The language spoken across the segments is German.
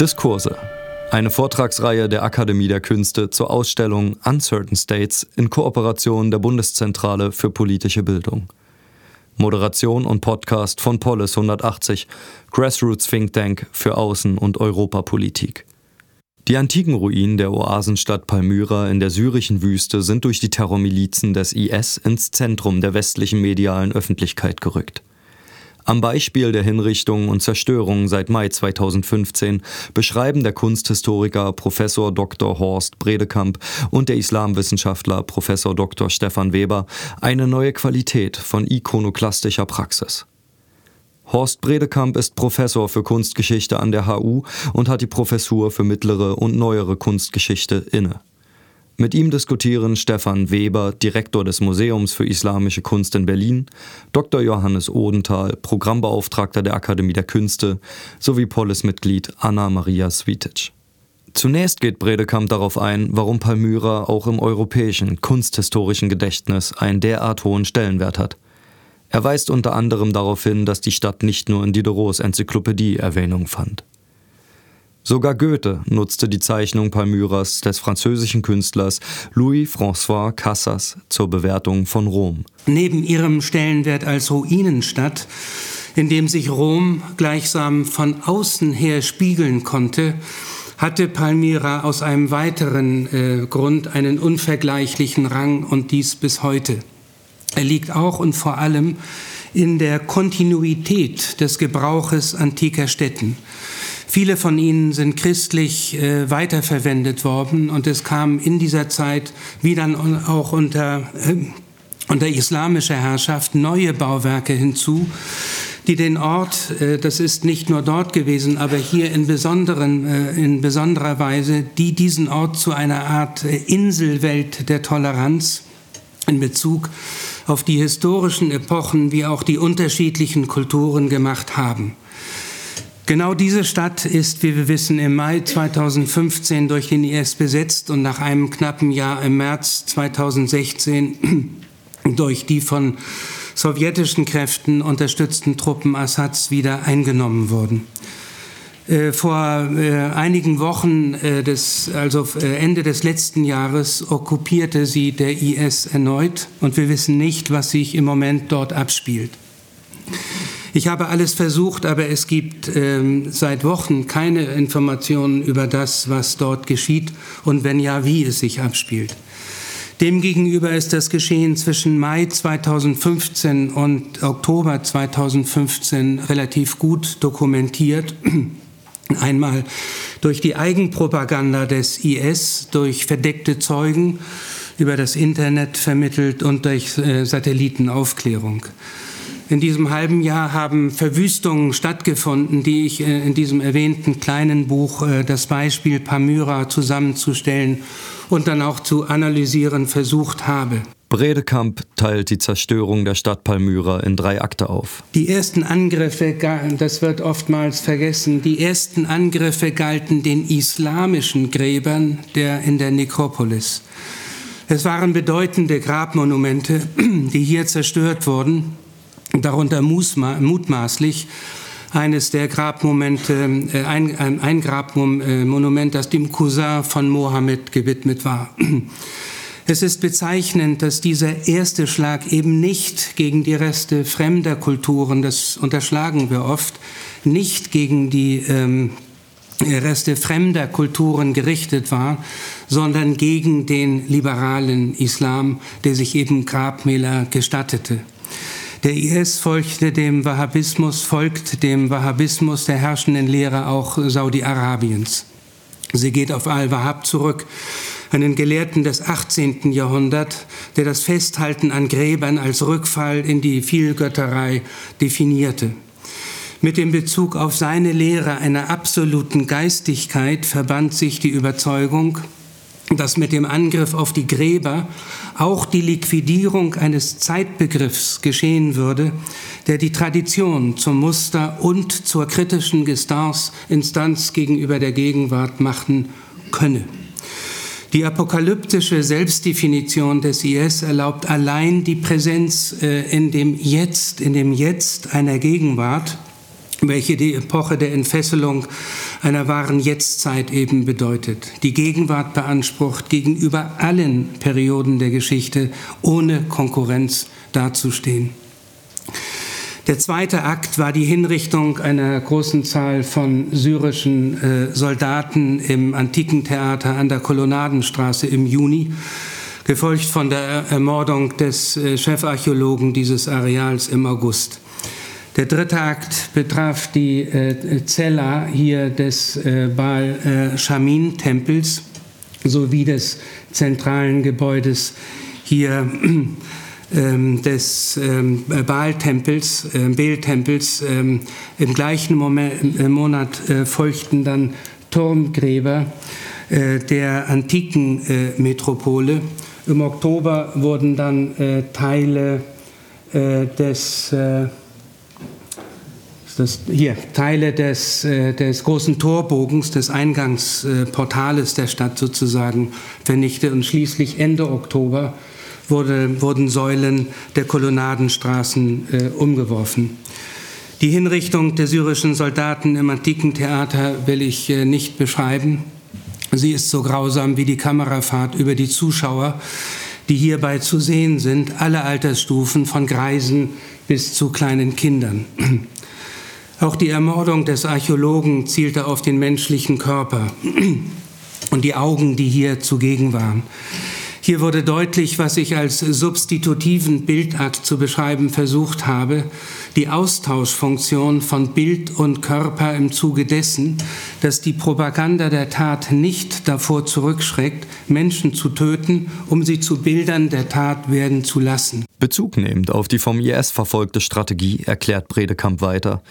Diskurse. Eine Vortragsreihe der Akademie der Künste zur Ausstellung Uncertain States in Kooperation der Bundeszentrale für politische Bildung. Moderation und Podcast von Polis 180, Grassroots Think Tank für Außen- und Europapolitik. Die antiken Ruinen der Oasenstadt Palmyra in der syrischen Wüste sind durch die Terrormilizen des IS ins Zentrum der westlichen medialen Öffentlichkeit gerückt. Am Beispiel der Hinrichtungen und Zerstörungen seit Mai 2015 beschreiben der Kunsthistoriker Prof. Dr. Horst Bredekamp und der Islamwissenschaftler Prof. Dr. Stefan Weber eine neue Qualität von ikonoklastischer Praxis. Horst Bredekamp ist Professor für Kunstgeschichte an der HU und hat die Professur für mittlere und neuere Kunstgeschichte inne. Mit ihm diskutieren Stefan Weber, Direktor des Museums für Islamische Kunst in Berlin, Dr. Johannes Odenthal, Programmbeauftragter der Akademie der Künste, sowie Polis-Mitglied Anna Maria Svitic. Zunächst geht Bredekamp darauf ein, warum Palmyra auch im europäischen kunsthistorischen Gedächtnis einen derart hohen Stellenwert hat – er weist unter anderem darauf hin, dass die Stadt nicht nur in Diderots Enzyklopädie Erwähnung fand. Sogar Goethe nutzte die Zeichnung Palmyras des französischen Künstlers Louis-François Cassas zur Bewertung von Rom. Neben ihrem Stellenwert als Ruinenstadt, in dem sich Rom gleichsam von außen her spiegeln konnte, hatte Palmyra aus einem weiteren äh, Grund einen unvergleichlichen Rang und dies bis heute. Er liegt auch und vor allem in der Kontinuität des Gebrauches antiker Städten. Viele von ihnen sind christlich äh, weiterverwendet worden und es kam in dieser Zeit, wie dann auch unter, äh, unter islamischer Herrschaft, neue Bauwerke hinzu, die den Ort, äh, das ist nicht nur dort gewesen, aber hier in, besonderen, äh, in besonderer Weise, die diesen Ort zu einer Art äh, Inselwelt der Toleranz in Bezug auf die historischen Epochen wie auch die unterschiedlichen Kulturen gemacht haben. Genau diese Stadt ist, wie wir wissen, im Mai 2015 durch den IS besetzt und nach einem knappen Jahr im März 2016 durch die von sowjetischen Kräften unterstützten Truppen Assads wieder eingenommen worden. Äh, vor äh, einigen Wochen, äh, des, also Ende des letzten Jahres, okkupierte sie der IS erneut und wir wissen nicht, was sich im Moment dort abspielt. Ich habe alles versucht, aber es gibt ähm, seit Wochen keine Informationen über das, was dort geschieht und wenn ja, wie es sich abspielt. Demgegenüber ist das Geschehen zwischen Mai 2015 und Oktober 2015 relativ gut dokumentiert. Einmal durch die Eigenpropaganda des IS, durch verdeckte Zeugen über das Internet vermittelt und durch äh, Satellitenaufklärung. In diesem halben Jahr haben Verwüstungen stattgefunden, die ich äh, in diesem erwähnten kleinen Buch äh, das Beispiel Palmyra zusammenzustellen und dann auch zu analysieren versucht habe. Bredekamp teilt die Zerstörung der Stadt Palmyra in drei Akte auf. Die ersten Angriffe, das wird oftmals vergessen, die ersten Angriffe galten den islamischen Gräbern der in der Nekropolis. Es waren bedeutende Grabmonumente, die hier zerstört wurden, darunter mutmaßlich eines der Grabmomente, äh, ein, ein Grabmonument, das dem Cousin von Mohammed gewidmet war. Es ist bezeichnend, dass dieser erste Schlag eben nicht gegen die Reste fremder Kulturen, das unterschlagen wir oft, nicht gegen die ähm, Reste fremder Kulturen gerichtet war, sondern gegen den liberalen Islam, der sich eben Grabmäler gestattete. Der IS folgte dem Wahhabismus, folgt dem Wahhabismus der herrschenden Lehre auch Saudi-Arabiens. Sie geht auf Al-Wahhab zurück, einen Gelehrten des 18. Jahrhunderts, der das Festhalten an Gräbern als Rückfall in die Vielgötterei definierte. Mit dem Bezug auf seine Lehre einer absoluten Geistigkeit verband sich die Überzeugung, dass mit dem Angriff auf die Gräber auch die Liquidierung eines Zeitbegriffs geschehen würde, der die Tradition zum Muster und zur kritischen Instanz gegenüber der Gegenwart machen könne. Die apokalyptische Selbstdefinition des IS erlaubt allein die Präsenz äh, in dem Jetzt, in dem Jetzt einer Gegenwart, welche die Epoche der Entfesselung einer wahren Jetztzeit eben bedeutet, die Gegenwart beansprucht, gegenüber allen Perioden der Geschichte ohne Konkurrenz dazustehen. Der zweite Akt war die Hinrichtung einer großen Zahl von syrischen äh, Soldaten im antiken Theater an der Kolonnadenstraße im Juni, gefolgt von der Ermordung des äh, Chefarchäologen dieses Areals im August. Der dritte Akt betraf die äh, Zella hier des äh, Baal äh, Shamin Tempels sowie des zentralen Gebäudes hier ähm, des ähm, Baal-Tempels, äh, Bel-Tempels. Ähm, Im gleichen Moment, äh, Monat äh, folgten dann Turmgräber äh, der antiken Metropole. Im Oktober wurden dann Teile des das, hier Teile des, des großen Torbogens, des Eingangsportales der Stadt sozusagen vernichtet und schließlich Ende Oktober wurde, wurden Säulen der Kolonnadenstraßen äh, umgeworfen. Die Hinrichtung der syrischen Soldaten im antiken Theater will ich äh, nicht beschreiben. Sie ist so grausam wie die Kamerafahrt über die Zuschauer, die hierbei zu sehen sind, alle Altersstufen von Greisen bis zu kleinen Kindern. Auch die Ermordung des Archäologen zielte auf den menschlichen Körper und die Augen, die hier zugegen waren. Hier wurde deutlich, was ich als substitutiven Bildakt zu beschreiben versucht habe, die Austauschfunktion von Bild und Körper im Zuge dessen, dass die Propaganda der Tat nicht davor zurückschreckt, Menschen zu töten, um sie zu Bildern der Tat werden zu lassen. Bezug nehmend auf die vom IS verfolgte Strategie erklärt Bredekamp weiter,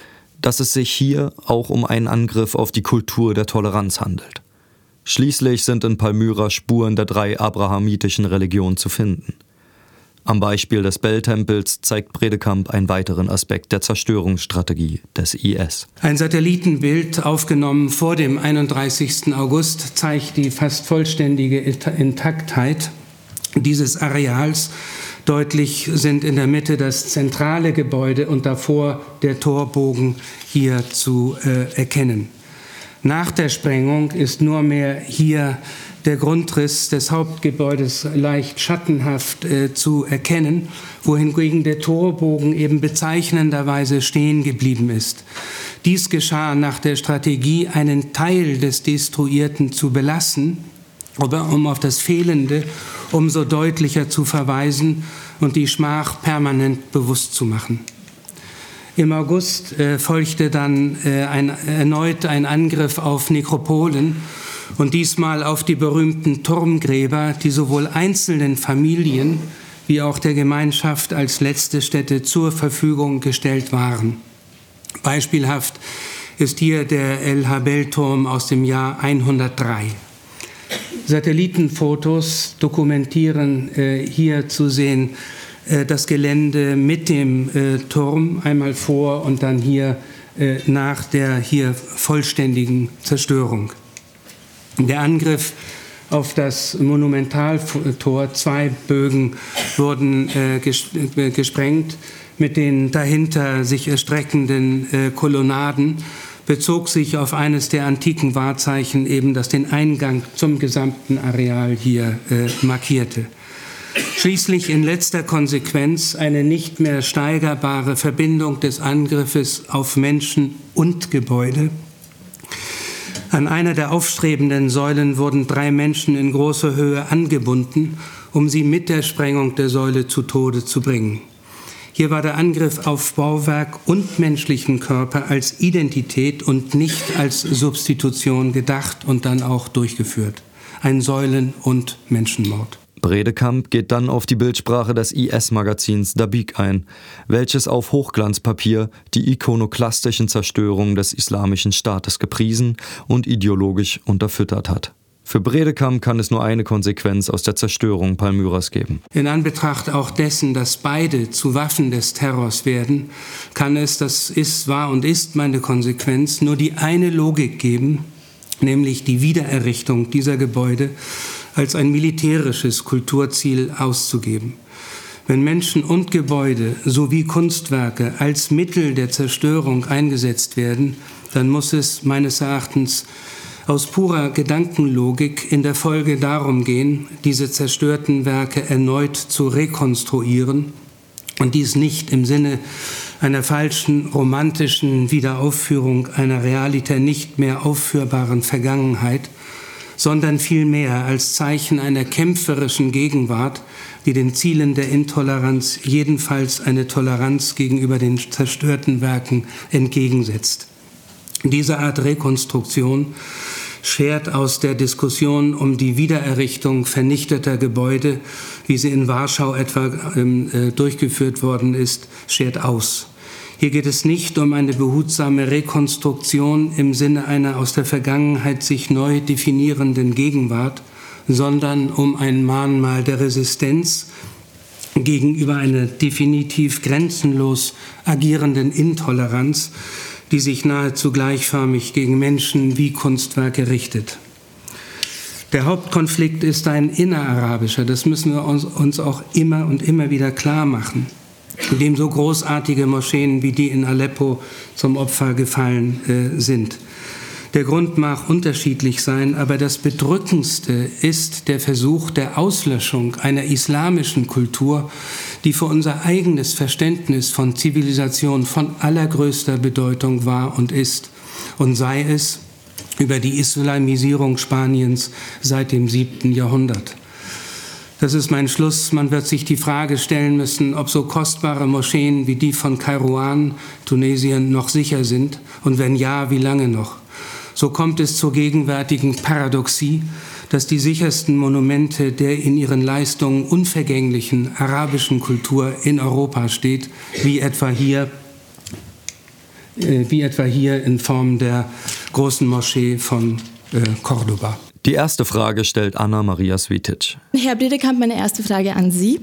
dass es sich hier auch um einen Angriff auf die Kultur der Toleranz handelt. Schließlich sind in Palmyra Spuren der drei abrahamitischen Religionen zu finden. Am Beispiel des Bell-Tempels zeigt Bredekamp einen weiteren Aspekt der Zerstörungsstrategie des IS. Ein Satellitenbild, aufgenommen vor dem 31. August, zeigt die fast vollständige Intaktheit dieses Areals. Deutlich sind in der Mitte das zentrale Gebäude und davor der Torbogen hier zu äh, erkennen. Nach der Sprengung ist nur mehr hier der Grundriss des Hauptgebäudes leicht schattenhaft äh, zu erkennen, wohingegen der Torbogen eben bezeichnenderweise stehen geblieben ist. Dies geschah nach der Strategie, einen Teil des Destruierten zu belassen, aber um auf das Fehlende umso deutlicher zu verweisen und die Schmach permanent bewusst zu machen. Im August äh, folgte dann äh, ein, erneut ein Angriff auf Nekropolen und diesmal auf die berühmten Turmgräber, die sowohl einzelnen Familien wie auch der Gemeinschaft als letzte Stätte zur Verfügung gestellt waren. Beispielhaft ist hier der El Habel-Turm aus dem Jahr 103. Satellitenfotos dokumentieren äh, hier zu sehen äh, das Gelände mit dem äh, Turm einmal vor und dann hier äh, nach der hier vollständigen Zerstörung. Der Angriff auf das Monumentaltor, zwei Bögen wurden gesprengt mit den dahinter sich erstreckenden Kolonnaden bezog sich auf eines der antiken Wahrzeichen, eben das den Eingang zum gesamten Areal hier äh, markierte. Schließlich in letzter Konsequenz eine nicht mehr steigerbare Verbindung des Angriffes auf Menschen und Gebäude. An einer der aufstrebenden Säulen wurden drei Menschen in großer Höhe angebunden, um sie mit der Sprengung der Säule zu Tode zu bringen. Hier war der Angriff auf Bauwerk und menschlichen Körper als Identität und nicht als Substitution gedacht und dann auch durchgeführt. Ein Säulen- und Menschenmord. Bredekamp geht dann auf die Bildsprache des IS-Magazins Dabik ein, welches auf Hochglanzpapier die ikonoklastischen Zerstörungen des islamischen Staates gepriesen und ideologisch unterfüttert hat. Für Bredekamp kann es nur eine Konsequenz aus der Zerstörung Palmyras geben. In Anbetracht auch dessen, dass beide zu Waffen des Terrors werden, kann es, das ist, war und ist meine Konsequenz, nur die eine Logik geben, nämlich die Wiedererrichtung dieser Gebäude als ein militärisches Kulturziel auszugeben. Wenn Menschen und Gebäude sowie Kunstwerke als Mittel der Zerstörung eingesetzt werden, dann muss es meines Erachtens aus purer Gedankenlogik in der Folge darum gehen, diese zerstörten Werke erneut zu rekonstruieren und dies nicht im Sinne einer falschen romantischen Wiederaufführung einer realitär nicht mehr aufführbaren Vergangenheit, sondern vielmehr als Zeichen einer kämpferischen Gegenwart, die den Zielen der Intoleranz jedenfalls eine Toleranz gegenüber den zerstörten Werken entgegensetzt. Diese Art Rekonstruktion schert aus der Diskussion um die Wiedererrichtung vernichteter Gebäude, wie sie in Warschau etwa ähm, äh, durchgeführt worden ist, schert aus. Hier geht es nicht um eine behutsame Rekonstruktion im Sinne einer aus der Vergangenheit sich neu definierenden Gegenwart, sondern um ein Mahnmal der Resistenz gegenüber einer definitiv grenzenlos agierenden Intoleranz, die sich nahezu gleichförmig gegen Menschen wie Kunstwerke richtet. Der Hauptkonflikt ist ein innerarabischer, das müssen wir uns, auch immer und immer wieder klar machen, in dem so großartige Moscheen wie die in Aleppo zum Opfer gefallen äh, sind. Der Grund mag unterschiedlich sein, aber das Bedrückendste ist der Versuch der Auslöschung einer islamischen Kultur, die für unser eigenes Verständnis von Zivilisation von allergrößter Bedeutung war und ist, und sei es über die Islamisierung Spaniens seit dem siebten Jahrhundert. Das ist mein Schluss. Man wird sich die Frage stellen müssen, ob so kostbare Moscheen wie die von Kairouan, Tunesien, noch sicher sind und wenn ja, wie lange noch. So kommt es zur gegenwärtigen Paradoxie, dass die sichersten Monumente der in ihren Leistungen unvergänglichen arabischen Kultur in Europa steht, wie etwa hier, äh, wie etwa hier in Form der großen Moschee von äh, Cordoba. Die erste Frage stellt Anna Maria Svitic. Herr Bredekamp, meine erste Frage an Sie.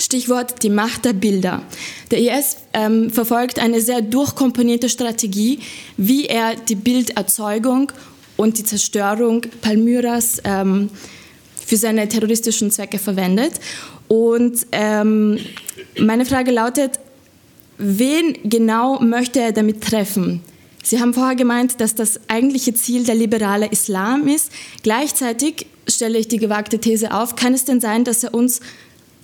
Stichwort die Macht der Bilder. Der IS ähm, verfolgt eine sehr durchkomponierte Strategie, wie er die Bilderzeugung und die Zerstörung Palmyras ähm, für seine terroristischen Zwecke verwendet. Und ähm, meine Frage lautet, wen genau möchte er damit treffen? Sie haben vorher gemeint, dass das eigentliche Ziel der liberale Islam ist. Gleichzeitig stelle ich die gewagte These auf, kann es denn sein, dass er uns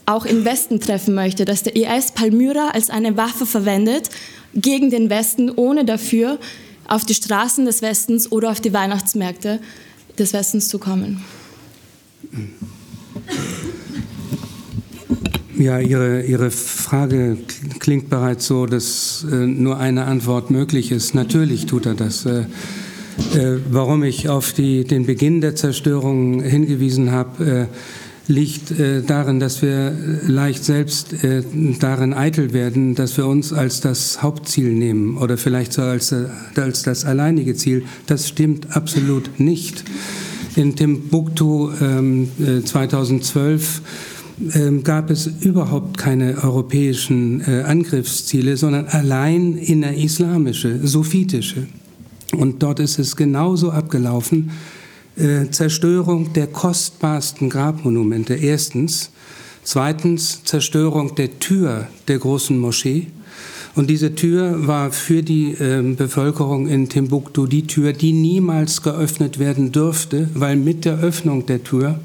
auch im Westen treffen möchte, dass der IS Palmyra als eine Waffe verwendet gegen den Westen, ohne dafür auf die Straßen des Westens oder auf die Weihnachtsmärkte des Westens zu kommen. Ja, Ihre, Ihre Frage klingt bereits so, dass äh, nur eine Antwort möglich ist. Natürlich tut er das. Äh, äh, warum ich auf die, den Beginn der Zerstörung hingewiesen habe, äh, liegt äh, darin, dass wir leicht selbst äh, darin eitel werden, dass wir uns als das Hauptziel nehmen oder vielleicht so als, äh, als das alleinige Ziel. Das stimmt absolut nicht. In Timbuktu ähm, 2012 äh, ähm, gab es überhaupt keine europäischen äh, Angriffsziele, sondern allein innerislamische, sophitische. Und dort ist es genauso abgelaufen, äh, Zerstörung der kostbarsten Grabmonumente. Erstens, zweitens. Zerstörung der Tür der großen Moschee. Und diese Tür war für die äh, Bevölkerung in Timbuktu die Tür, die niemals geöffnet werden dürfte, weil mit der Öffnung der Tür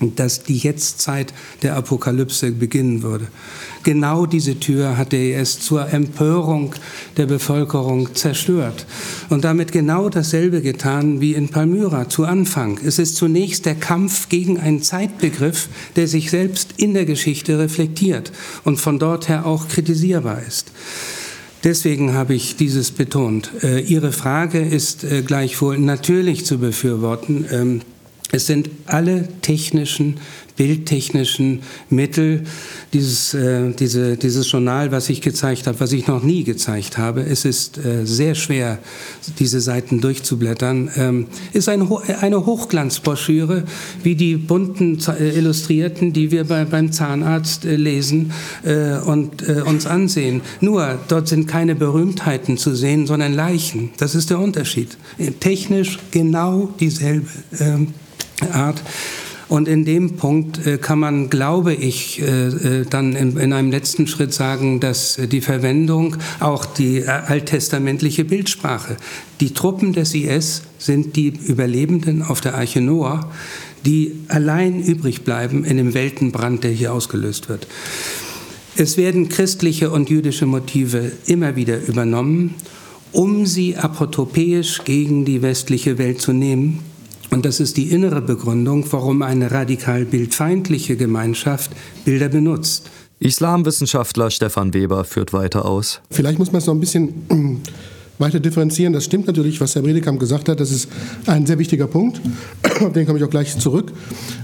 dass die Jetztzeit der Apokalypse beginnen würde. Genau diese Tür hat der IS zur Empörung der Bevölkerung zerstört und damit genau dasselbe getan wie in Palmyra zu Anfang. Es ist zunächst der Kampf gegen einen Zeitbegriff, der sich selbst in der Geschichte reflektiert und von dort her auch kritisierbar ist. Deswegen habe ich dieses betont. Äh, Ihre Frage ist äh, gleichwohl natürlich zu befürworten. Es sind alle technischen, bildtechnischen Mittel, dieses, äh, diese, dieses Journal, was ich gezeigt habe, was ich noch nie gezeigt habe. Es ist äh, sehr schwer, diese Seiten durchzublättern. Ähm, ist eine, eine Hochglanzbroschüre, wie die bunten äh, Illustrierten, die wir bei, beim Zahnarzt äh, lesen äh, und äh, uns ansehen. Nur, dort sind keine Berühmtheiten zu sehen, sondern Leichen. Das ist der Unterschied. Technisch genau dieselbe. Ähm, Art. Und in dem Punkt äh, kann man, glaube ich, äh, äh, dann in, in, einem letzten Schritt sagen, dass die Verwendung, auch die alttestamentliche Bildsprache, die Truppen des IS sind die Überlebenden auf der Arche Noah, die allein übrig bleiben in dem Weltenbrand, der hier ausgelöst wird. Es werden christliche und jüdische Motive immer wieder übernommen, um sie apotopäisch gegen die westliche Welt zu nehmen und das ist die innere Begründung, warum eine radikal bildfeindliche Gemeinschaft Bilder benutzt. Islamwissenschaftler Stefan Weber führt weiter aus. Vielleicht muss man es noch ein bisschen weiter differenzieren. Das stimmt natürlich, was Herr Bredekamp gesagt hat. Das ist ein sehr wichtiger Punkt. Auf den komme ich auch gleich zurück.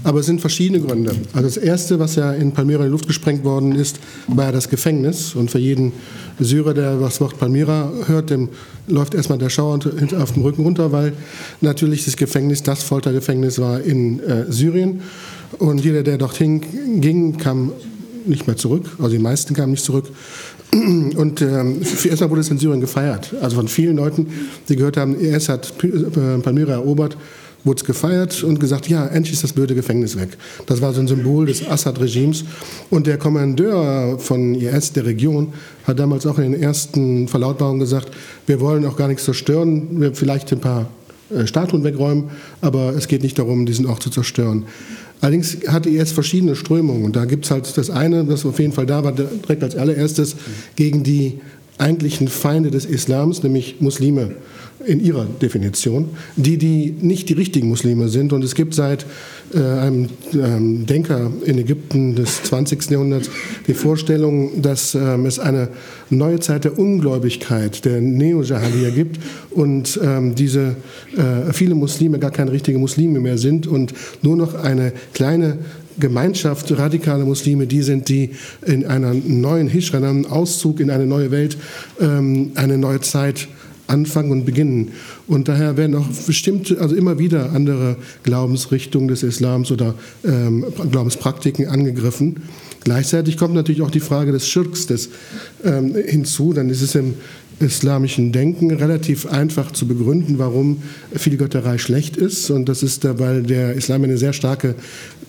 Aber es sind verschiedene Gründe. Also das Erste, was ja in Palmyra in die Luft gesprengt worden ist, war ja das Gefängnis. Und für jeden Syrer, der das Wort Palmyra hört, dem läuft erstmal der Schauer auf dem Rücken runter, weil natürlich das Gefängnis, das Foltergefängnis war in äh, Syrien. Und jeder, der dorthin ging, kam nicht mehr zurück. Also die meisten kamen nicht zurück. Und ähm, erstmal wurde es in Syrien gefeiert. Also von vielen Leuten, die gehört haben, IS hat äh, Palmyra erobert, wurde es gefeiert und gesagt, ja, endlich ist das blöde Gefängnis weg. Das war so ein Symbol des Assad-Regimes. Und der Kommandeur von IS, der Region, hat damals auch in den ersten Verlautbarungen gesagt, wir wollen auch gar nichts zerstören, vielleicht ein paar äh, Statuen wegräumen, aber es geht nicht darum, diesen Ort zu zerstören. Allerdings hatte IS verschiedene Strömungen. Und da gibt es halt das eine, das auf jeden Fall da war, direkt als allererstes gegen die eigentlichen Feinde des Islams, nämlich Muslime in ihrer Definition, die, die nicht die richtigen Muslime sind. Und es gibt seit äh, einem ähm, Denker in Ägypten des 20. Jahrhunderts die Vorstellung, dass ähm, es eine neue Zeit der Ungläubigkeit, der Neo-Jahiliya gibt und ähm, diese äh, viele Muslime gar keine richtigen Muslime mehr sind und nur noch eine kleine Gemeinschaft radikale Muslime, die sind, die in einer neuen Hishra, einem Auszug in eine neue Welt, ähm, eine neue Zeit anfangen und beginnen. Und daher werden auch bestimmt, also immer wieder andere Glaubensrichtungen des Islams oder ähm, Glaubenspraktiken angegriffen. Gleichzeitig kommt natürlich auch die Frage des Schirks des, ähm, hinzu. Dann ist es im islamischen Denken relativ einfach zu begründen, warum viel Götterei schlecht ist. Und das ist, weil der Islam eine sehr starke,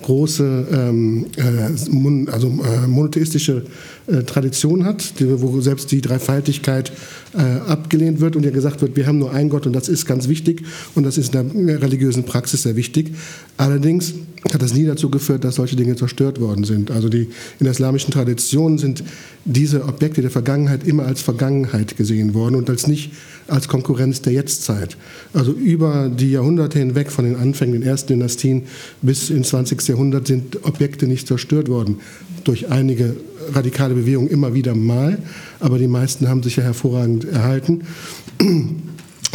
große, ähm, äh, also äh, monotheistische äh, Tradition hat, die, wo selbst die Dreifaltigkeit äh, abgelehnt wird und ja gesagt wird, wir haben nur einen Gott und das ist ganz wichtig und das ist in der religiösen Praxis sehr wichtig. Allerdings hat das nie dazu geführt, dass solche Dinge zerstört worden sind. Also die, in der islamischen Tradition sind diese Objekte der Vergangenheit immer als Vergangenheit gesehen worden und als nicht als Konkurrenz der Jetztzeit. Also über die Jahrhunderte hinweg, von den Anfängen der ersten Dynastien bis ins 20. Jahrhundert, sind Objekte nicht zerstört worden. Durch einige radikale Bewegungen immer wieder mal, aber die meisten haben sich ja hervorragend erhalten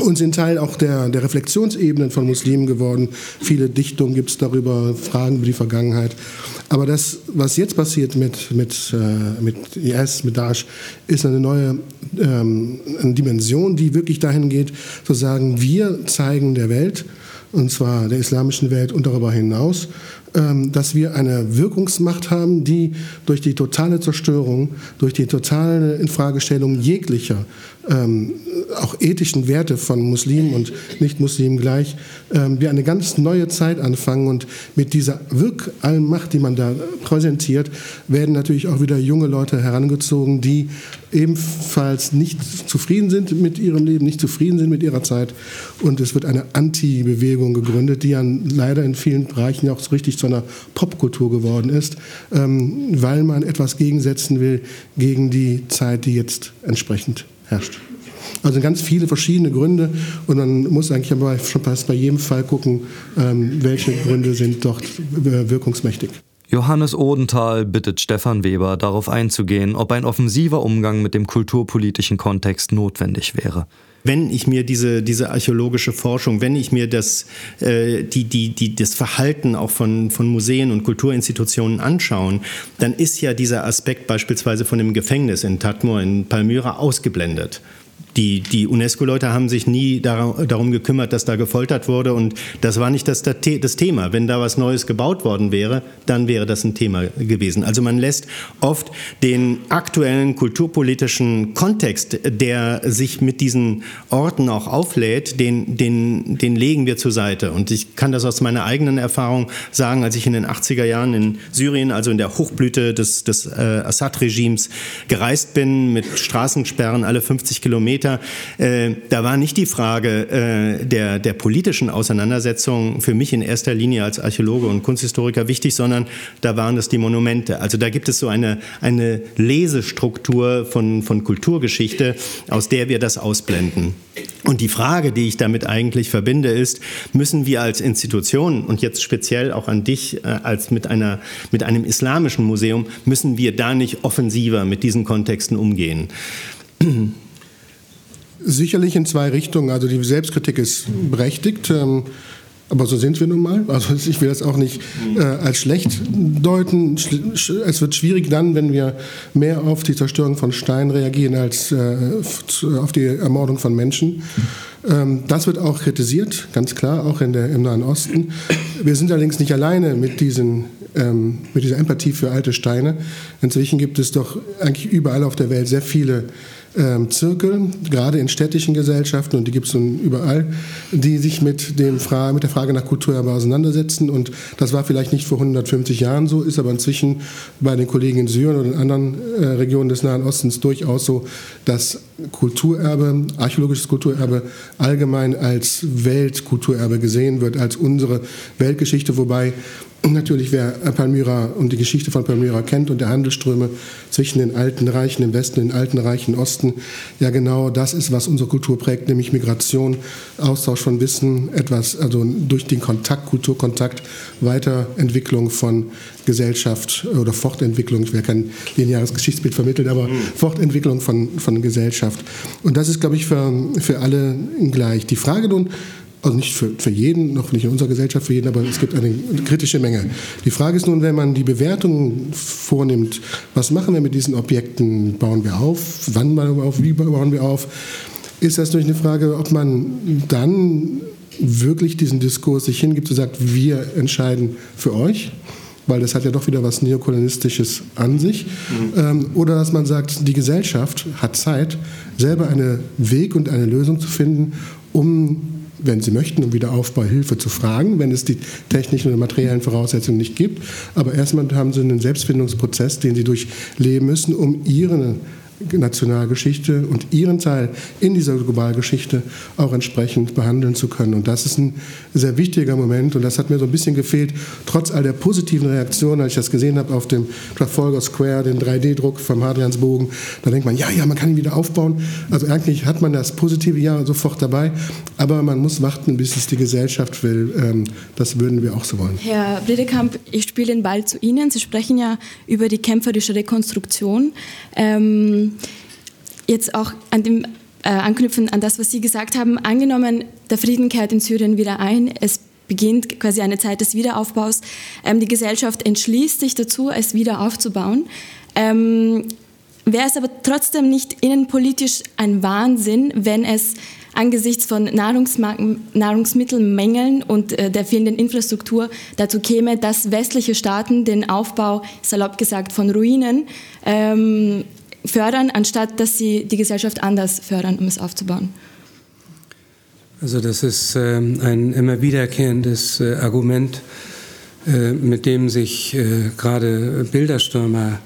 und sind Teil auch der, der Reflexionsebenen von Muslimen geworden. Viele Dichtungen gibt es darüber, Fragen über die Vergangenheit. Aber das, was jetzt passiert mit, mit, äh, mit IS, mit Daesh, ist eine neue ähm, eine Dimension, die wirklich dahin geht, zu sagen, wir zeigen der Welt, und zwar der islamischen Welt und darüber hinaus, ähm, dass wir eine Wirkungsmacht haben, die durch die totale Zerstörung, durch die totale Infragestellung jeglicher ähm, auch ethischen Werte von Muslimen und Nicht-Muslimen gleich, ähm, wir eine ganz neue Zeit anfangen und mit dieser Wirkallmacht, die man da präsentiert, werden natürlich auch wieder junge Leute herangezogen, die ebenfalls nicht zufrieden sind mit ihrem Leben, nicht zufrieden sind mit ihrer Zeit und es wird eine Anti-Bewegung gegründet, die ja leider in vielen Bereichen auch so richtig zu einer Popkultur geworden ist, ähm, weil man etwas gegensetzen will gegen die Zeit, die jetzt entsprechend herrscht. Also ganz viele verschiedene Gründe und man muss eigentlich aber schon fast bei jedem Fall gucken, ähm, welche Gründe sind dort äh, wirkungsmächtig. Johannes Odenthal bittet Stefan Weber darauf einzugehen, ob ein offensiver Umgang mit dem kulturpolitischen Kontext notwendig wäre. Wenn ich mir diese, diese archäologische Forschung, wenn ich mir das, äh, die, die, die, das Verhalten auch von, von Museen und Kulturinstitutionen anschaue, dann ist ja dieser Aspekt beispielsweise von dem Gefängnis in Tadmor in Palmyra ausgeblendet Die, die UNESCO-Leute haben sich nie darum gekümmert, dass da gefoltert wurde und das war nicht das, das Thema. Wenn da was Neues gebaut worden wäre, dann wäre das ein Thema gewesen. Also man lässt oft den aktuellen kulturpolitischen Kontext, der sich mit diesen Orten auch auflädt, den, den, den legen wir zur Seite. Und ich kann das aus meiner eigenen Erfahrung sagen, als ich in den 80er Jahren in Syrien, also in der Hochblüte des, des äh, Assad-Regimes, gereist bin mit Straßensperren alle 50 Kilometer, äh, da war nicht die Frage äh, der, der politischen Auseinandersetzung für mich in erster Linie als Archäologe und Kunsthistoriker wichtig, sondern da waren es die Monumente. Also da gibt es so eine, eine Lesestruktur von, von Kulturgeschichte, aus der wir das ausblenden. Und die Frage, die ich damit eigentlich verbinde, ist, müssen wir als Institution und jetzt speziell auch an dich äh, als mit, einer, mit einem islamischen Museum, müssen wir da nicht offensiver mit diesen Kontexten umgehen? Sicherlich in zwei Richtungen. Also die Selbstkritik ist berechtigt. Ähm, aber so sind wir nun mal. Also ich will das auch nicht äh, als schlecht deuten. Es wird schwierig dann, wenn wir mehr auf die Zerstörung von Steinen reagieren als äh, auf die Ermordung von Menschen. Ähm, das wird auch kritisiert, ganz klar, auch in der, im Nahen Osten. Wir sind allerdings nicht alleine mit, diesen, ähm, mit dieser Empathie für alte Steine. Inzwischen gibt es doch eigentlich überall auf der Welt sehr viele ähm, Zirkel, gerade in städtischen Gesellschaften, und die gibt es nun überall, die sich mit, dem Fra mit der Frage nach Kulturerbe auseinandersetzen. Und das war vielleicht nicht vor 150 Jahren so, ist aber inzwischen bei den Kollegen in Syrien oder in anderen äh, Regionen des Nahen Ostens durchaus so, dass Kulturerbe, archäologisches Kulturerbe allgemein als Weltkulturerbe gesehen wird, als unsere Weltgeschichte, wobei Natürlich, wer Palmyra und die Geschichte von Palmyra kennt und der Handelsströme zwischen den alten Reichen im Westen und den alten Reichen im Osten, ja genau das ist, was unsere Kultur prägt, nämlich Migration, Austausch von Wissen, etwas, also durch den Kontakt, Kulturkontakt, Weiterentwicklung von Gesellschaft oder Fortentwicklung, ich will kein lineares Geschichtsbild vermitteln, aber mhm. Fortentwicklung von, von Gesellschaft. Und das ist, glaube ich, für, für alle gleich. Die Frage nun, also nicht für, für jeden, noch nicht in unserer Gesellschaft für jeden, aber es gibt eine kritische Menge. Die Frage ist nun, wenn man die Bewertung vornimmt, was machen wir mit diesen Objekten? Bauen wir auf? Wann bauen wir auf? Wie bauen wir auf? Ist das durch eine Frage, ob man dann wirklich diesen Diskurs sich hingibt und sagt, wir entscheiden für euch? weil das hat ja doch wieder was Neokolonialistisches an sich. Mhm. Ähm, oder dass man sagt, die Gesellschaft hat Zeit, selber einen Weg und eine Lösung zu finden, um wenn Sie möchten, um Wiederaufbau Hilfe zu fragen, wenn es die technischen oder materiellen Voraussetzungen nicht gibt. Aber erstmal haben Sie einen Selbstfindungsprozess, den Sie durchleben müssen, um Ihre Nationalgeschichte und ihren Teil in dieser Globalgeschichte auch entsprechend behandeln zu können. Und das ist ein sehr wichtiger Moment und das hat mir so ein bisschen gefehlt, trotz all der positiven Reaktionen, als ich das gesehen habe auf dem Trafalgar Square, den 3D-Druck vom Hadriansbogen. Da denkt man, ja, ja, man kann ihn wieder aufbauen. Also eigentlich hat man das positive Ja sofort dabei, aber man muss warten, bis es die Gesellschaft will. Ähm, das würden wir auch so wollen. Herr Bredekamp, ich spiele den Ball zu Ihnen. Sie sprechen ja über die kämpferische Rekonstruktion. Ähm, jetzt auch an dem äh, anknüpfen an das, was Sie gesagt haben, angenommen, der Frieden kehrt in Syrien wieder ein, es beginnt quasi eine Zeit des Wiederaufbaus, ähm, die Gesellschaft entschließt sich dazu, es wieder aufzubauen. Ähm, Wäre es aber trotzdem nicht innenpolitisch ein Wahnsinn, wenn es angesichts von Nahrungsmittelmängeln und äh, der fehlenden Infrastruktur dazu käme, dass westliche Staaten den Aufbau, salopp gesagt, von Ruinen ähm, fördern, anstatt dass sie die Gesellschaft anders fördern, um es aufzubauen. Also das ist äh, ein immer wiederkehrendes äh, Argument, äh, mit dem sich äh, gerade Bilderstürmer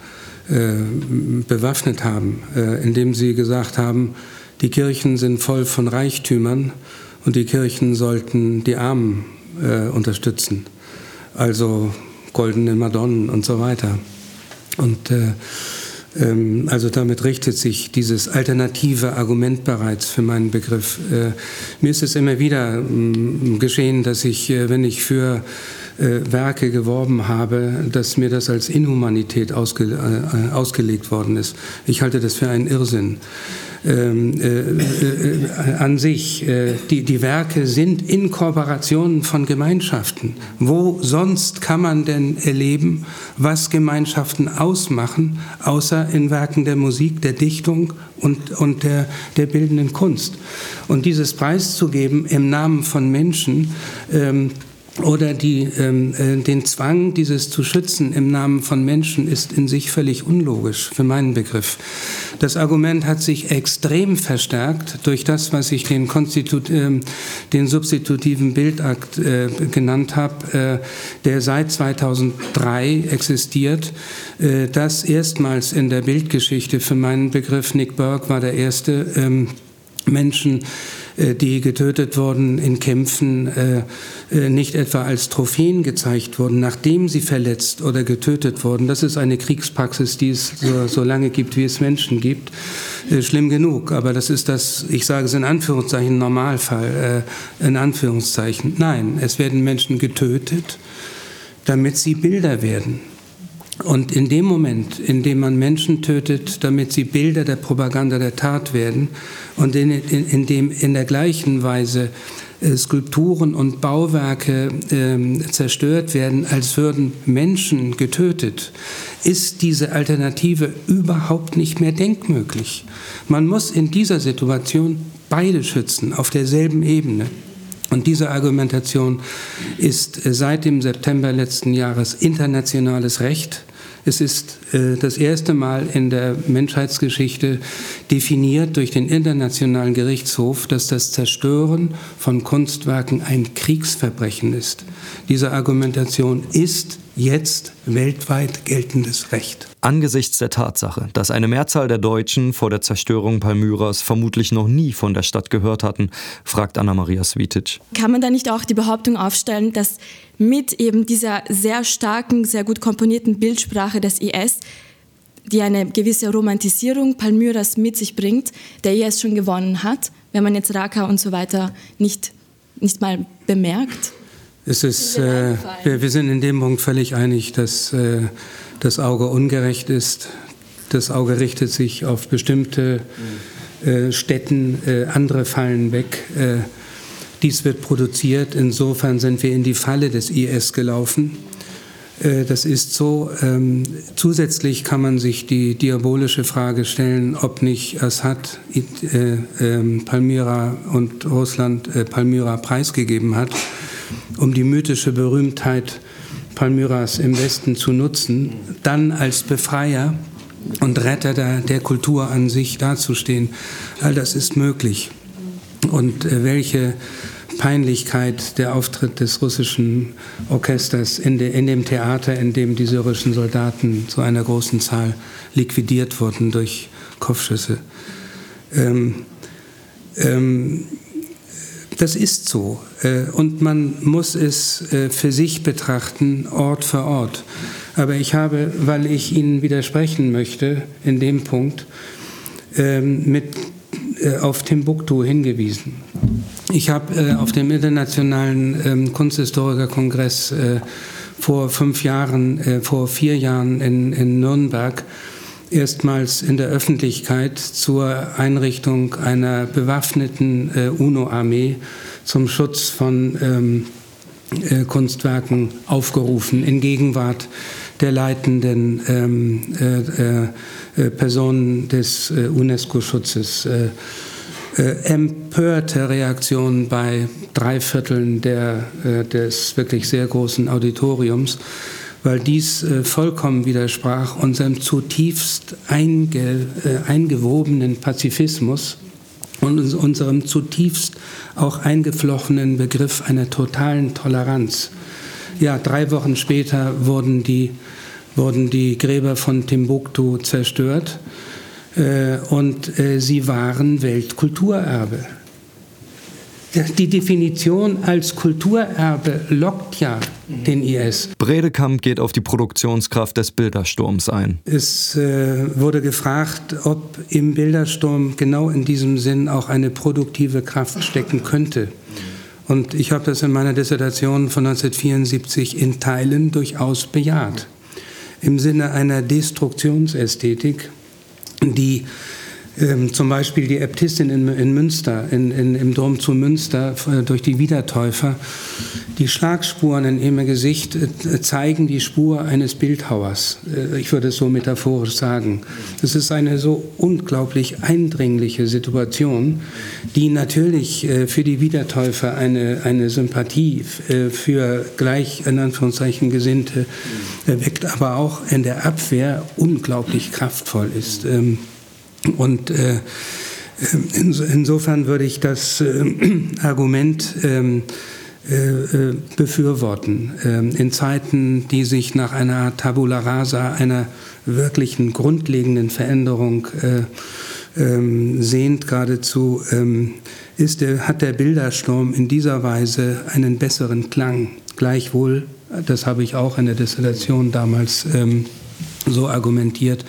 bewaffnet haben, indem sie gesagt haben, die Kirchen sind voll von Reichtümern und die Kirchen sollten die Armen unterstützen, also goldene Madonnen und so weiter. Und ähm, also damit richtet sich dieses alternative Argument bereits für meinen Begriff. Äh, mir ist es immer wieder mm, geschehen, dass ich, äh, wenn ich für äh, Werke geworben habe, dass mir das als Inhumanität ausge, ausgelegt worden ist. Ich halte das für einen Irrsinn. Ähm, äh, äh, an sich. Äh, die, die Werke sind in Kooperationen von Gemeinschaften. Wo sonst kann man denn erleben, was Gemeinschaften ausmachen, außer in Werken der Musik, der Dichtung und, und der, der bildenden Kunst? Und dieses preiszugeben im Namen von Menschen, ähm, oder die, ähm, äh, den Zwang, dieses zu schützen im Namen von Menschen, ist in sich völlig unlogisch für meinen Begriff. Das Argument hat sich extrem verstärkt durch das, was ich den, Konstitut, äh, den substitutiven Bildakt äh, genannt habe, äh, der seit 2003 existiert. Äh, das erstmals in der Bildgeschichte für meinen Begriff, Nick Burke war der erste ähm, Menschen, die getötet wurden in Kämpfen, äh, äh, nicht etwa als Trophäen gezeigt wurden, nachdem sie verletzt oder getötet wurden. Das ist eine Kriegspraxis, die es so, so lange gibt, wie es Menschen gibt. Schlimm genug, aber das ist das, ich sage es in Anführungszeichen, Normalfall, in Anführungszeichen. Nein, es werden Menschen getötet, damit sie Bilder werden. Und in dem Moment, in dem man Menschen tötet, damit sie Bilder der Propaganda der Tat werden und in, in, in dem in der gleichen Weise äh, Skulpturen und Bauwerke äh, zerstört werden, als würden Menschen getötet, ist diese Alternative überhaupt nicht mehr denkmöglich. Man muss in dieser Situation beide schützen auf derselben Ebene. Und diese Argumentation ist äh, seit dem September letzten Jahres internationales Recht. Es ist äh, das erste Mal in der Menschheitsgeschichte definiert durch den Internationalen Gerichtshof, dass das Zerstören von Kunstwerken ein Kriegsverbrechen ist. Diese Argumentation ist jetzt weltweit geltendes Recht. Angesichts der Tatsache, dass eine Mehrzahl der Deutschen vor der Zerstörung Palmyras vermutlich noch nie von der Stadt gehört hatten, fragt Anna-Maria Svitic. Kann man da nicht auch die Behauptung aufstellen, dass mit eben dieser sehr starken, sehr gut komponierten Bildsprache des IS, die eine gewisse Romantisierung Palmyras mit sich bringt, der IS schon gewonnen hat, wenn man jetzt Raqqa und so weiter nicht, nicht mal bemerkt? Es ist, äh, wir, wir, sind in dem Punkt völlig einig, dass äh, das Auge ungerecht ist. Das Auge richtet sich auf bestimmte äh, Städten, äh, andere fallen weg. Äh, dies wird produziert. Insofern sind wir in die Falle des IS gelaufen. Äh, das ist so. Ähm, zusätzlich kann man sich die diabolische Frage stellen, ob nicht Assad äh, äh, Palmyra und Russland äh, Palmyra preisgegeben hat um die mythische Berühmtheit Palmyras im Westen zu nutzen, dann als Befreier und Retter der, der Kultur an sich dazustehen. All das ist möglich. Und äh, welche Peinlichkeit der Auftritt des russischen Orchesters in, de, in, dem Theater, in dem die syrischen Soldaten zu einer großen Zahl liquidiert wurden durch Kopfschüsse. Ähm, ähm, das ist so. Äh, und man muss es äh, für sich betrachten, Ort für Ort. Aber ich habe, weil ich Ihnen widersprechen möchte in dem Punkt, ähm, mit, äh, auf Timbuktu hingewiesen. Ich habe auf dem Internationalen ähm, Kunsthistorikerkongress vor fünf Jahren, vor vier Jahren in, in Nürnberg erstmals in der Öffentlichkeit zur Einrichtung einer bewaffneten äh, UNO-Armee zum Schutz von ähm, äh, Kunstwerken aufgerufen, in Gegenwart der leitenden ähm, äh, äh Personen des äh, UNESCO-Schutzes. Äh, empörte Reaktionen bei drei Vierteln der, des wirklich sehr großen Auditoriums weil dies äh, vollkommen widersprach unserem zutiefst einge, äh, eingewobenen Pazifismus und unserem zutiefst auch eingeflochtenen Begriff einer totalen Toleranz. Ja, drei Wochen später wurden die, wurden die Gräber von Timbuktu zerstört äh, und äh, sie waren Weltkulturerbe. Die Definition als Kulturerbe lockt ja den IS. Bredekamp geht auf die Produktionskraft des Bildersturms ein. Es äh, wurde gefragt, ob im Bildersturm genau in diesem Sinn auch eine produktive Kraft stecken könnte. Und ich habe das in meiner Dissertation von 1974 in Teilen durchaus bejaht. Im Sinne einer Destruktionsästhetik, die ähm, zum Beispiel die Äbtissin in, in Münster, in, in, im Dom zu Münster äh, durch die Wiedertäufer. Die Schlagspuren in ihrem Gesicht äh, zeigen die Spur eines Bildhauers. Äh, ich würde es so metaphorisch sagen. Es ist eine so unglaublich eindringliche Situation, die natürlich äh, für die Wiedertäufer eine, eine Sympathie äh, für gleich in Anführungszeichen Gesinnte äh, weckt, aber auch in der Abwehr unglaublich kraftvoll ist. Ähm, und äh, insofern würde ich das äh, Argument ähm, äh, befürworten. Ähm, in Zeiten, die sich nach einer Tabula rasa, einer wirklichen grundlegenden Veränderung ähm, sehnt geradezu, ist der, hat der Bildersturm in dieser Weise einen besseren Klang. Gleichwohl, das habe ich auch in der Dissertation damals so argumentiert,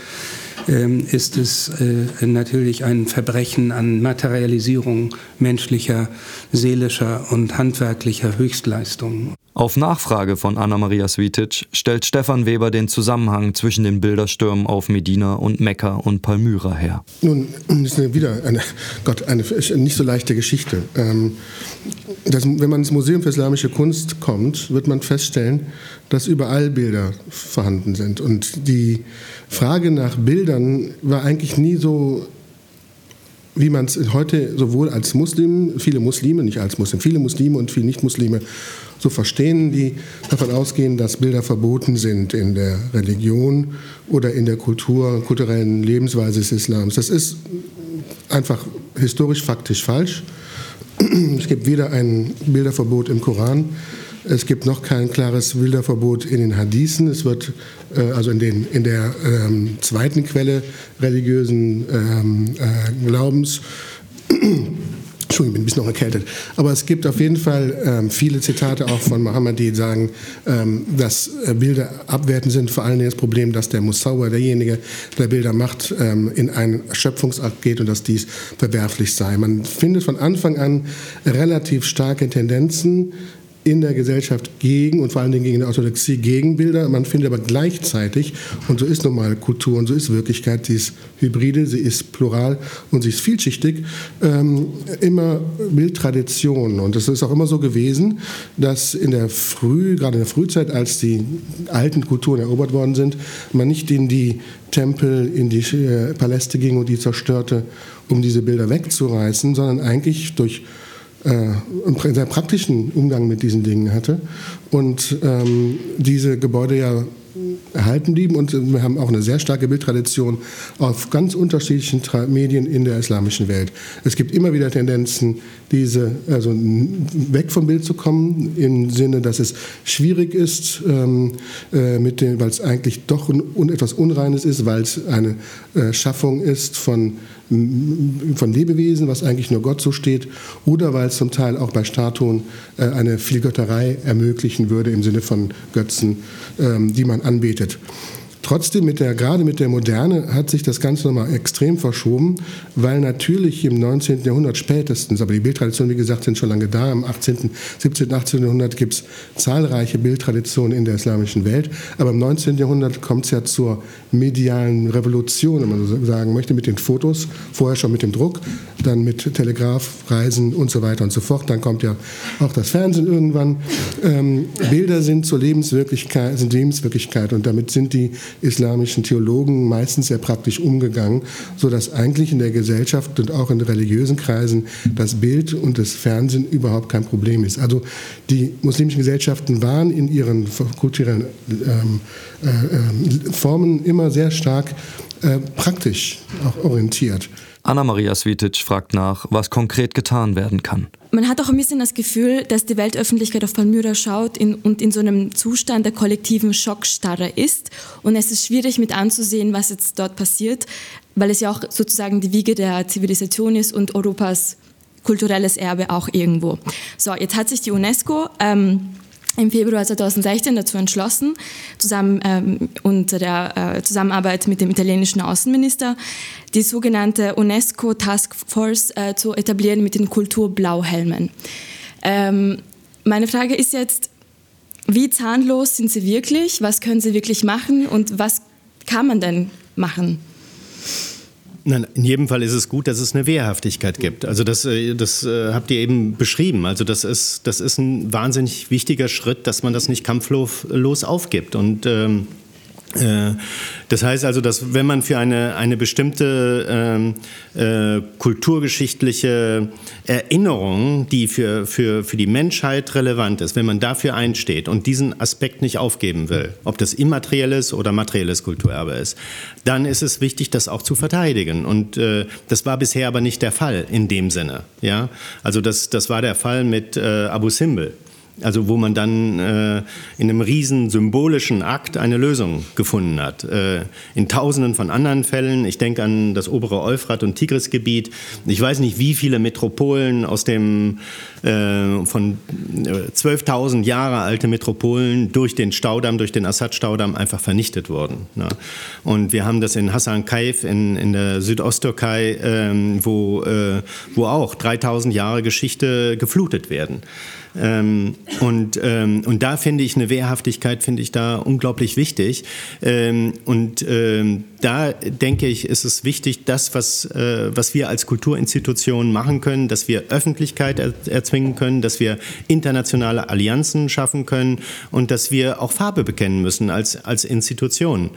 ist es äh, natürlich ein Verbrechen an Materialisierung menschlicher, seelischer und handwerklicher Höchstleistungen. Auf Nachfrage von Anna-Maria Svitic stellt Stefan Weber den Zusammenhang zwischen den Bilderstürmen auf Medina und Mekka und Palmyra her. Nun, das ist wieder eine, Gott, eine nicht so leichte Geschichte. Ähm, das, wenn man ins Museum für Islamische Kunst kommt, wird man feststellen, dass überall Bilder vorhanden sind. Und die Frage nach Bildern war eigentlich nie so wie man es heute sowohl als Muslim, viele Muslime, nicht als Muslim, viele Muslime und viele Nicht-Muslime so verstehen, die davon ausgehen, dass Bilder verboten sind in der Religion oder in der Kultur, kulturellen Lebensweise des Islams. Das ist einfach historisch faktisch falsch. Es gibt weder ein Bilderverbot im Koran, es gibt noch kein klares Bilderverbot in den Hadithen. Es wird äh, also in, den, in der ähm, zweiten Quelle religiösen ähm, äh, Glaubens Entschuldigung, ich bin ein bisschen noch erkältet. Aber es gibt auf jeden Fall ähm, viele Zitate auch von Mohammed, die sagen, ähm, dass äh, Bilder abwertend sind. Vor allem das Problem, dass der Musauer, derjenige, der Bilder macht, ähm, in einen Schöpfungsakt geht und dass dies verwerflich sei. Man findet von Anfang an relativ starke Tendenzen in der Gesellschaft gegen und vor allen Dingen gegen die Orthodoxie gegen Bilder. Man findet aber gleichzeitig, und so ist normal Kultur und so ist Wirklichkeit, sie ist hybride, sie ist plural und sie ist vielschichtig, ähm, immer Bildtraditionen. Und es ist auch immer so gewesen, dass in der Früh, gerade in der Frühzeit, als die alten Kulturen erobert worden sind, man nicht in die Tempel, in die äh, Paläste ging und die zerstörte, um diese Bilder wegzureißen, sondern eigentlich durch einen sehr praktischen Umgang mit diesen Dingen hatte und ähm, diese Gebäude ja erhalten blieben und wir haben auch eine sehr starke Bildtradition auf ganz unterschiedlichen Medien in der islamischen Welt. Es gibt immer wieder Tendenzen, diese, also weg vom Bild zu kommen, im Sinne, dass es schwierig ist, ähm, äh, weil es eigentlich doch un, etwas Unreines ist, weil es eine äh, Schaffung ist von von Lebewesen, was eigentlich nur Gott so steht, oder weil es zum Teil auch bei Statuen äh, eine Vielgötterei ermöglichen würde im Sinne von Götzen, ähm, die man anbetet. Trotzdem, mit der, gerade mit der Moderne hat sich das Ganze nochmal extrem verschoben, weil natürlich im 19. Jahrhundert spätestens, aber die Bildtraditionen, wie gesagt, sind schon lange da, im 18., 17., 18. Jahrhundert gibt es zahlreiche Bildtraditionen in der islamischen Welt, aber im 19. Jahrhundert kommt es ja zur medialen Revolution, wenn man so sagen möchte, mit den Fotos, vorher schon mit dem Druck, dann mit Telegraph, Reisen und so weiter und so fort. Dann kommt ja auch das Fernsehen irgendwann. Ähm, Bilder sind zur Lebenswirklichkeit, sind Lebenswirklichkeit und damit sind die islamischen Theologen meistens sehr praktisch umgegangen, sodass eigentlich in der Gesellschaft und auch in religiösen Kreisen das Bild und das Fernsehen überhaupt kein Problem ist. Also die muslimischen Gesellschaften waren in ihren kulturellen ähm, äh, äh, Formen immer sehr stark äh, praktisch auch orientiert. Anna-Maria Svitic fragt nach, was konkret getan werden kann. Man hat auch ein bisschen das Gefühl, dass die Weltöffentlichkeit auf Palmyra schaut in, und in so einem Zustand der kollektiven Schockstarre ist. Und es ist schwierig mit anzusehen, was jetzt dort passiert, weil es ja auch sozusagen die Wiege der Zivilisation ist und Europas kulturelles Erbe auch irgendwo. So, jetzt hat sich die UNESCO ähm, im Februar 2016 dazu entschlossen, zusammen ähm, unter der äh, Zusammenarbeit mit dem italienischen Außenminister, die sogenannte UNESCO Task Force äh, zu etablieren mit den Kulturblauhelmen. Ähm, meine Frage ist jetzt, wie zahnlos sind sie wirklich? Was können sie wirklich machen und was kann man denn machen? Nein, in jedem Fall ist es gut, dass es eine Wehrhaftigkeit gibt. Also das, äh, das äh, habt ihr eben beschrieben. Also das ist, das ist ein wahnsinnig wichtiger Schritt, dass man das nicht kampflos aufgibt. Und ähm, äh, das heißt also, dass wenn man für eine, eine bestimmte ähm, äh, kulturgeschichtliche Erinnerung, die für, für, für die Menschheit relevant ist, wenn man dafür einsteht und diesen Aspekt nicht aufgeben will, ob das immaterielles oder materielles Kulturerbe ist, dann ist es wichtig, das auch zu verteidigen. Und äh, das war bisher aber nicht der Fall in dem Sinne. Ja? Also das, das war der Fall mit äh, Abu Simbel. Also wo man dann äh, in einem riesen symbolischen Akt eine Lösung gefunden hat. Äh, in tausenden von anderen Fällen, ich denke an das obere Euphrat- und Tigrisgebiet, ich weiß nicht, wie viele Metropolen aus dem äh, von 12.000 äh, Jahre alte Metropolen durch den Staudamm, durch den Assad-Staudamm einfach vernichtet wurden. Ne? Und wir haben das in Hassan Kaif in, in der Südosttürkei, ähm, wo, äh, wo auch 3.000 Jahre Geschichte geflutet werden. Ähm, und, ähm, und da finde ich eine Wehrhaftigkeit, finde ich da unglaublich wichtig. Ähm, und ähm, da denke ich, ist es wichtig, das, was, äh, was wir als Kulturinstitutionen machen können, dass wir Öffentlichkeit er erzwingen können, dass wir internationale Allianzen schaffen können und dass wir auch Farbe bekennen müssen als, als Institutionen.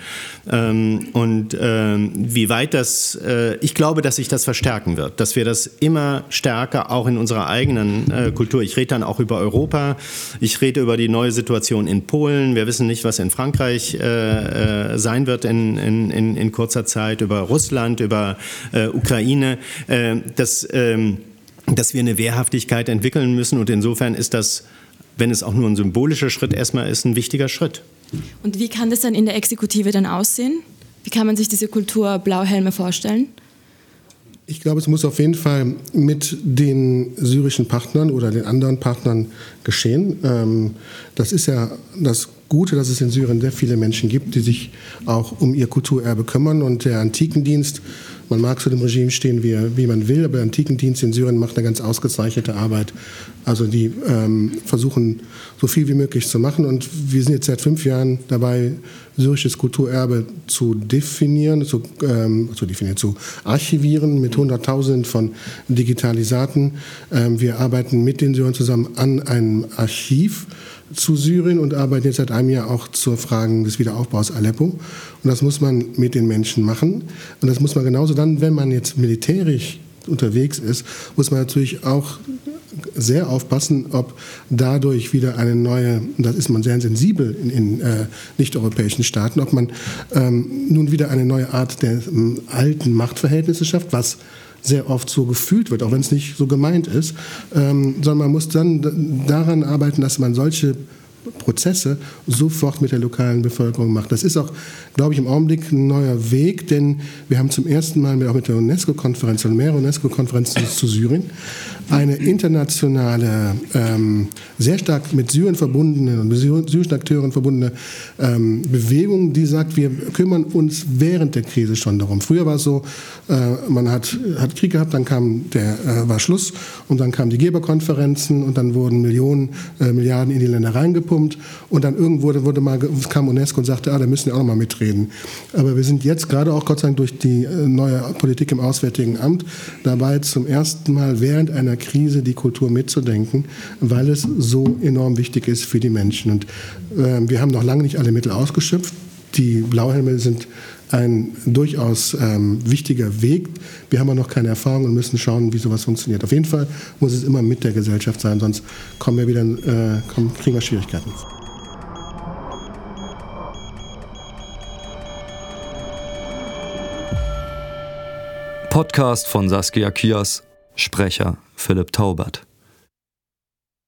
Ähm, und ähm, wie weit das, äh, ich glaube, dass sich das verstärken wird, dass wir das immer stärker auch in unserer eigenen äh, Kultur, ich rede dann auch über über Europa. Ich rede über die neue Situation in Polen. Wir wissen nicht, was in Frankreich äh, äh, sein wird in, in, in, kurzer Zeit, über Russland, über äh, Ukraine. Äh, dass, ähm, dass wir eine Wehrhaftigkeit entwickeln müssen. Und insofern ist das, wenn es auch nur ein symbolischer Schritt erstmal ist, ein wichtiger Schritt. Und wie kann das dann in der Exekutive dann aussehen? Wie kann man sich diese Kultur Blauhelme vorstellen? Ich glaube, es muss auf jeden Fall mit den syrischen Partnern oder den anderen Partnern geschehen. Ähm, das ist ja das Gute, dass es in Syrien sehr viele Menschen gibt, die sich auch um ihr Kulturerbe kümmern. Und der Antikendienst man mag zu dem Regime stehen, wie, wie man will, aber der Antikendienst in Syrien macht eine ganz ausgezeichnete Arbeit. Also die ähm, versuchen so viel wie möglich zu machen und wir sind jetzt seit fünf Jahren dabei, syrisches Kulturerbe zu definieren, zu, ähm, zu definieren, zu archivieren mit Hunderttausenden von Digitalisaten. Ähm, wir arbeiten mit den Syrern zusammen an einem Archiv zu Syrien und arbeiten jetzt seit einem Jahr auch zur Frage des Wiederaufbaus Aleppo. Und das muss man mit den Menschen machen. Und das muss man genauso dann, wenn man jetzt militärisch unterwegs ist, muss man natürlich auch sehr aufpassen, ob dadurch wieder eine neue, das ist man sehr sensibel in, in äh, nicht-europäischen Staaten, ob man ähm, nun wieder eine neue Art der ähm, alten Machtverhältnisse schafft, was sehr oft so gefühlt wird, auch wenn es nicht so gemeint ist, ähm, sondern man muss dann daran arbeiten, dass man solche Prozesse sofort mit der lokalen Bevölkerung macht. Das ist auch, glaube ich, im Augenblick ein neuer Weg, denn wir haben zum ersten Mal auch mit der UNESCO-Konferenz und mehrere UNESCO-Konferenzen zu Syrien eine internationale, ähm, sehr stark mit Syrien verbundene und syrischen Akteuren verbundene ähm, Bewegung, die sagt, wir kümmern uns während der Krise schon darum. Früher war es so, äh, man hat, hat Krieg gehabt, dann kam der, äh, war Schluss und dann kamen die Geberkonferenzen und dann wurden Millionen, äh, Milliarden in die Länder reingepumpt und dann irgendwo wurde mal, kam UNESCO und sagte, ah, da müssen wir auch noch mal mitreden. Aber wir sind jetzt gerade auch Gott sei Dank durch die äh, neue Politik im Auswärtigen Amt dabei, zum ersten Mal während einer Krise die Kultur mitzudenken, weil es so enorm wichtig ist für die Menschen. Und äh, wir haben noch lange nicht alle Mittel ausgeschöpft. Die Blauhelme sind ein durchaus ähm, wichtiger Weg. Wir haben aber noch keine Erfahrung und müssen schauen, wie sowas funktioniert. Auf jeden Fall muss es immer mit der Gesellschaft sein, sonst kommen wir wieder, äh, kommen, kriegen wir Schwierigkeiten. Podcast von Saskia Kias, Sprecher Philipp Taubert.